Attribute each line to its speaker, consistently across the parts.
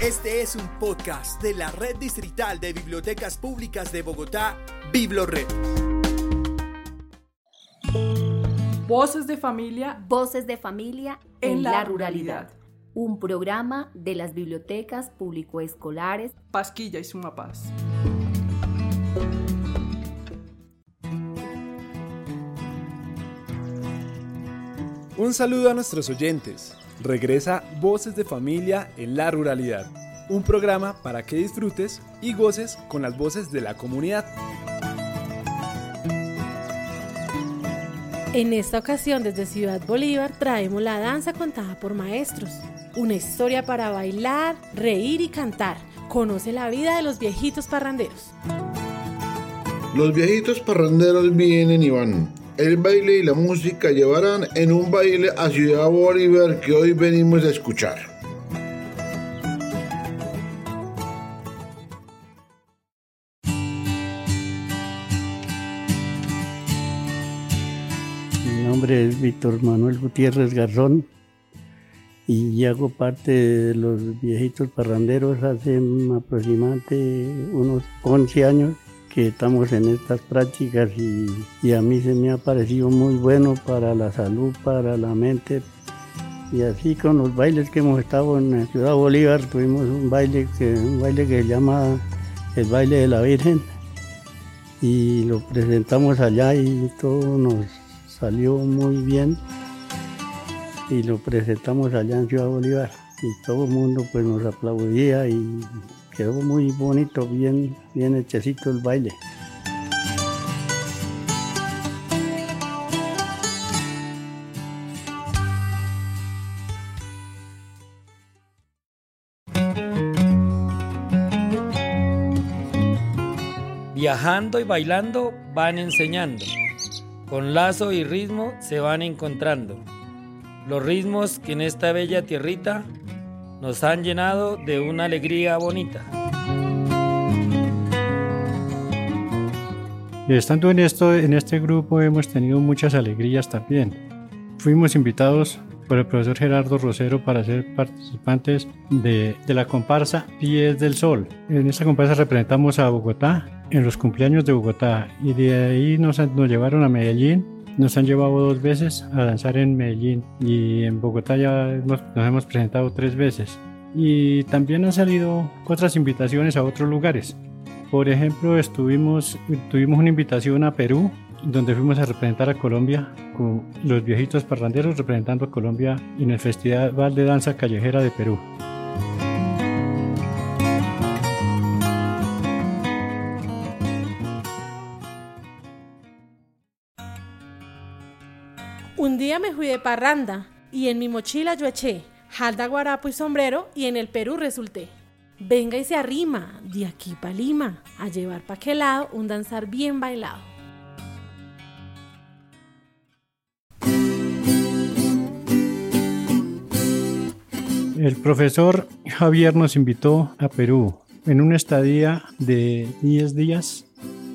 Speaker 1: Este es un podcast de la Red Distrital de Bibliotecas Públicas de Bogotá, BibloRed.
Speaker 2: Voces de familia.
Speaker 3: Voces de familia en, la, ruralidad. Un programa de las bibliotecas público-escolares
Speaker 2: Pasquilla y Sumapaz.
Speaker 4: Un saludo a nuestros oyentes. Regresa Voces de Familia en la Ruralidad, un programa para que disfrutes y goces con las voces de la comunidad.
Speaker 5: En esta ocasión desde Ciudad Bolívar traemos la danza contada por maestros, una historia para bailar, reír y cantar. Conoce la vida de los viejitos parranderos.
Speaker 6: Los viejitos parranderos vienen y van el baile y la música llevarán en un baile a Ciudad Bolívar que hoy venimos a escuchar.
Speaker 7: Mi nombre es Víctor Manuel Gutiérrez Garzón y hago parte de los viejitos parranderos hace aproximadamente unos 11 años que estamos en estas prácticas y, a mí se me ha parecido muy bueno para la salud, para la mente. Y así con los bailes que hemos estado en Ciudad Bolívar, tuvimos un baile que, un baile que se llama el baile de la Virgen. Y lo presentamos allá y todo nos salió muy bien. Y lo presentamos allá en Ciudad Bolívar. Y todo el mundo pues nos aplaudía y quedó muy bonito, bien, bien hechecito el baile.
Speaker 8: Viajando y bailando van enseñando. Con lazo y ritmo se van encontrando. Los ritmos que en esta bella tierrita nos han llenado de una alegría bonita.
Speaker 9: Estando en, esto, en este grupo hemos tenido muchas alegrías también. Fuimos invitados por el profesor Gerardo Rosero para ser participantes de, de, la comparsa Pies del Sol. En esta comparsa representamos a Bogotá en los cumpleaños de Bogotá y de ahí nos, nos llevaron a Medellín nos han llevado dos veces a danzar en Medellín y en Bogotá ya nos hemos presentado tres veces. Y también han salido otras invitaciones a otros lugares. Por ejemplo, estuvimos, tuvimos una invitación a Perú, donde fuimos a representar a Colombia con los viejitos parranderos representando a Colombia en el Festival de Danza Callejera de Perú.
Speaker 5: Un día me fui de parranda y en mi mochila yo eché jalda, guarapo y sombrero y en el Perú resulté. Venga y se arrima, de aquí pa' Lima, a llevar pa' aquel lado un danzar bien bailado.
Speaker 9: El profesor Javier nos invitó a Perú en una estadía de 10 días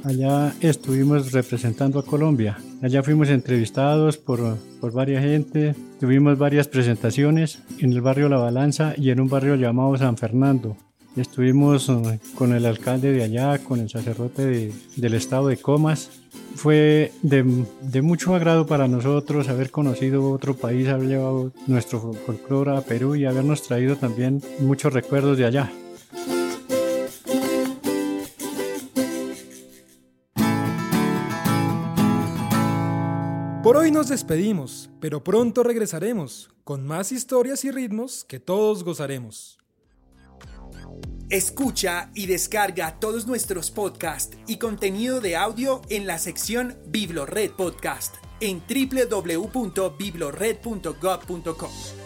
Speaker 9: Allá estuvimos representando a Colombia. Allá fuimos entrevistados por, por varias gente, tuvimos varias presentaciones en el barrio La Balanza y en un barrio llamado San Fernando. Estuvimos eh, con el alcalde de allá, con el sacerdote del estado de Comas. Fue de, de, mucho agrado para nosotros haber conocido otro país, haber llevado nuestro folclore a Perú y habernos traído también muchos recuerdos de allá.
Speaker 10: Hoy nos despedimos, pero pronto regresaremos con más historias y ritmos que todos gozaremos.
Speaker 1: Escucha y descarga todos nuestros podcasts y contenido de audio en la sección Biblored Podcast en www.biblored.gov.com.